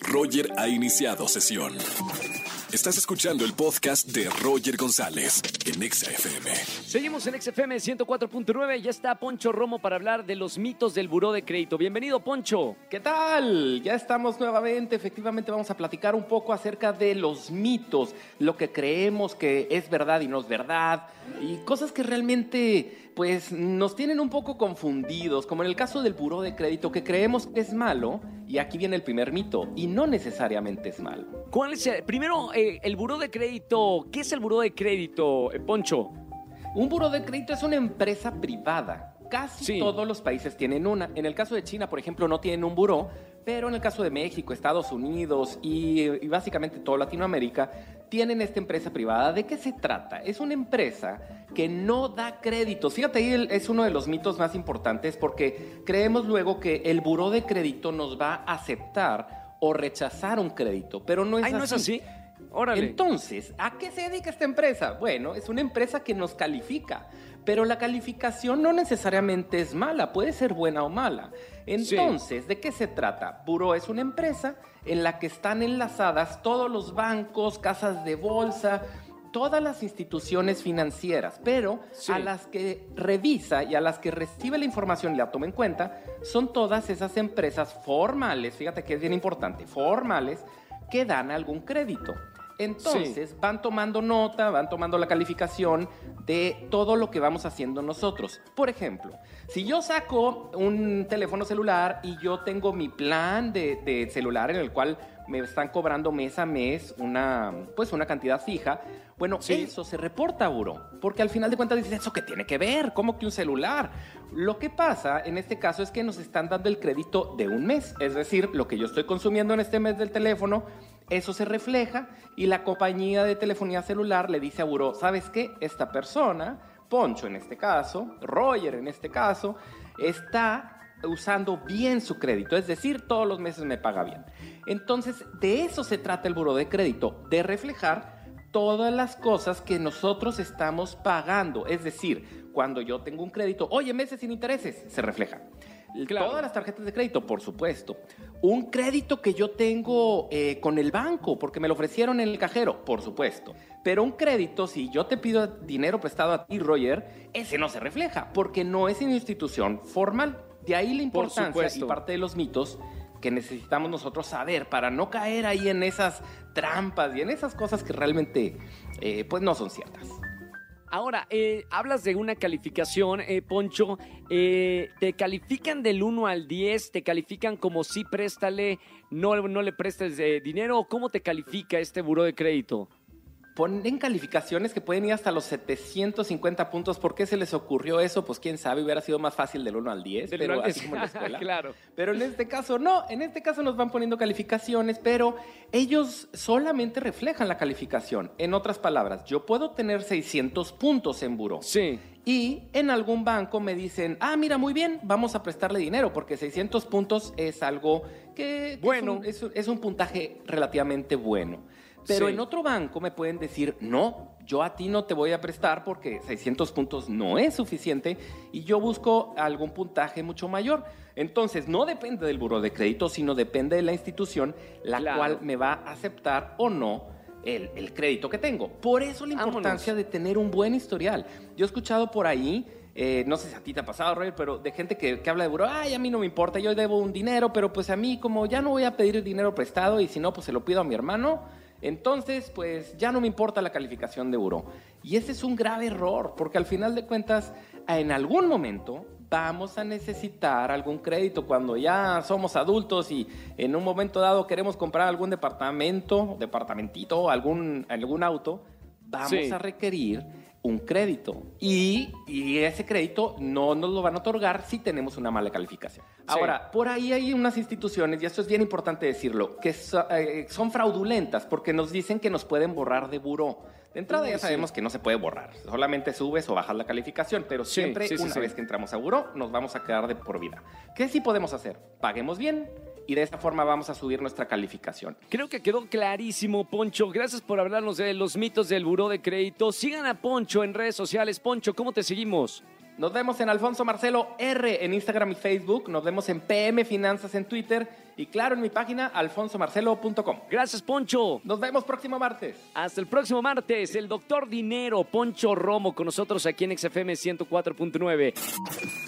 Roger ha iniciado sesión. Estás escuchando el podcast de Roger González en Exa FM. Seguimos en XFM 104.9. Ya está Poncho Romo para hablar de los mitos del buró de crédito. Bienvenido, Poncho. ¿Qué tal? Ya estamos nuevamente. Efectivamente, vamos a platicar un poco acerca de los mitos, lo que creemos que es verdad y no es verdad, y cosas que realmente pues nos tienen un poco confundidos, como en el caso del buró de crédito que creemos que es malo, y aquí viene el primer mito, y no necesariamente es malo. ¿Cuál es el, primero eh, el buró de crédito? ¿Qué es el buró de crédito, eh, Poncho? Un buró de crédito es una empresa privada. Casi Sí. todos los países tienen una. En el caso de China, por ejemplo, no tienen un buró, pero en el caso de México, Estados Unidos y, y básicamente toda Latinoamérica, tienen esta empresa privada. ¿De qué se trata? Es una empresa que no da créditos. Fíjate, ahí es uno de los mitos más importantes porque creemos luego que el buró de crédito nos va a aceptar o rechazar un crédito, pero no es Ay, así. ¿no es así? Órale. Entonces, ¿a qué se dedica esta empresa? Bueno, es una empresa que nos califica, pero la calificación no necesariamente es mala, puede ser buena o mala. Entonces, ¿de qué se trata? Buró es una empresa en la que están enlazadas todos los bancos, casas de bolsa, todas las instituciones financieras, pero Sí. a las que revisa y a las que recibe la información y la toma en cuenta son todas esas empresas formales, fíjate que es bien importante, formales, que dan algún crédito. Entonces van tomando nota, van tomando la calificación de todo lo que vamos haciendo nosotros. Por ejemplo, si yo saco un teléfono celular y yo tengo mi plan de, de celular en el cual me están cobrando mes a mes una, pues una cantidad fija, bueno, Sí. eso se reporta a Buró, porque al final de cuentas dices, ¿eso qué tiene que ver? ¿Cómo que un celular? Lo que pasa en este caso es que nos están dando el crédito de un mes, es decir, lo que yo estoy consumiendo en este mes del teléfono, eso se refleja y la compañía de telefonía celular le dice a Buró, ¿sabes qué? Esta persona, Poncho en este caso, Roger en este caso, está usando bien su crédito, es decir, todos los meses me paga bien. Entonces, de eso se trata el buro de crédito, de reflejar todas las cosas que nosotros estamos pagando. Es decir, cuando yo tengo un crédito, oye, meses sin intereses, se refleja. Claro. Todas las tarjetas de crédito, por supuesto. Un crédito que yo tengo eh, con el banco, porque me lo ofrecieron en el cajero, por supuesto. Pero un crédito, si yo te pido dinero prestado a ti, Roger, ese no se refleja, porque no es una institución formal. De ahí la Por importancia y parte de los mitos que necesitamos nosotros saber para no caer ahí en esas trampas y en esas cosas que realmente eh, pues no son ciertas. Ahora, eh, hablas de una calificación, eh, Poncho. eh, ¿Te califican del 1 al 10? ¿Te califican como si préstale, no, no le prestes eh, dinero? ¿Cómo te califica este buró de crédito? Ponen calificaciones que pueden ir hasta los 750 puntos. ¿Por qué se les ocurrió eso? Pues quién sabe, hubiera sido más fácil del 1 al 10, Del pero al así 10. como en la escuela. Claro. Pero en este caso no, en este caso nos van poniendo calificaciones, pero ellos solamente reflejan la calificación. En otras palabras, yo puedo tener 600 puntos en buró. Sí. Y en algún banco me dicen, ah, mira, muy bien, vamos a prestarle dinero, porque 600 puntos es algo que, que Bueno. es, un, es- es un puntaje relativamente bueno. Pero Sí. en otro banco me pueden decir, no, yo a ti no te voy a prestar porque 600 puntos no es suficiente y yo busco algún puntaje mucho mayor. Entonces, no depende del buro de crédito, sino depende de la institución la Claro. cual me va a aceptar o no el, el crédito que tengo. Por eso la Vámonos. importancia de tener un buen historial. Yo he escuchado por ahí, eh, no sé si a ti te ha pasado, Roger, pero de gente que, que habla de buro, ay, a mí no me importa, yo debo un dinero, pero pues a mí como ya no voy a pedir dinero prestado y si no, pues se lo pido a mi hermano, entonces pues ya no me importa la calificación de buro. Y ese es un grave error, porque al final de cuentas, en algún momento vamos a necesitar algún crédito cuando ya somos adultos y en un momento dado queremos comprar algún departamento, departamentito, algún, algún auto, vamos Sí. a requerir un crédito. Y, y ese crédito no nos lo van a otorgar si tenemos una mala calificación. Ahora, por ahí hay unas instituciones, y esto es bien importante decirlo, que so- eh, son fraudulentas porque nos dicen que nos pueden borrar de buró. De entrada Uy, ya sí. sabemos que no se puede borrar, solamente subes o bajas la calificación, pero Sí, siempre sí, sí, una sí. vez que entramos a buró nos vamos a quedar de por vida. ¿Qué sí podemos hacer? Paguemos bien y de esta forma vamos a subir nuestra calificación. Creo que quedó clarísimo, Poncho. Gracias por hablarnos de los mitos del buró de crédito. Sigan a Poncho en redes sociales. Poncho, ¿cómo te seguimos? Nos vemos en Alfonso Marcelo R en Instagram y Facebook. Nos vemos en PM Finanzas en Twitter. Y claro, en mi página alfonsomarcelo.com. Gracias, Poncho. Nos vemos próximo martes. Hasta el próximo martes, el doctor Dinero, Poncho Romo, con nosotros aquí en XFM 104.9.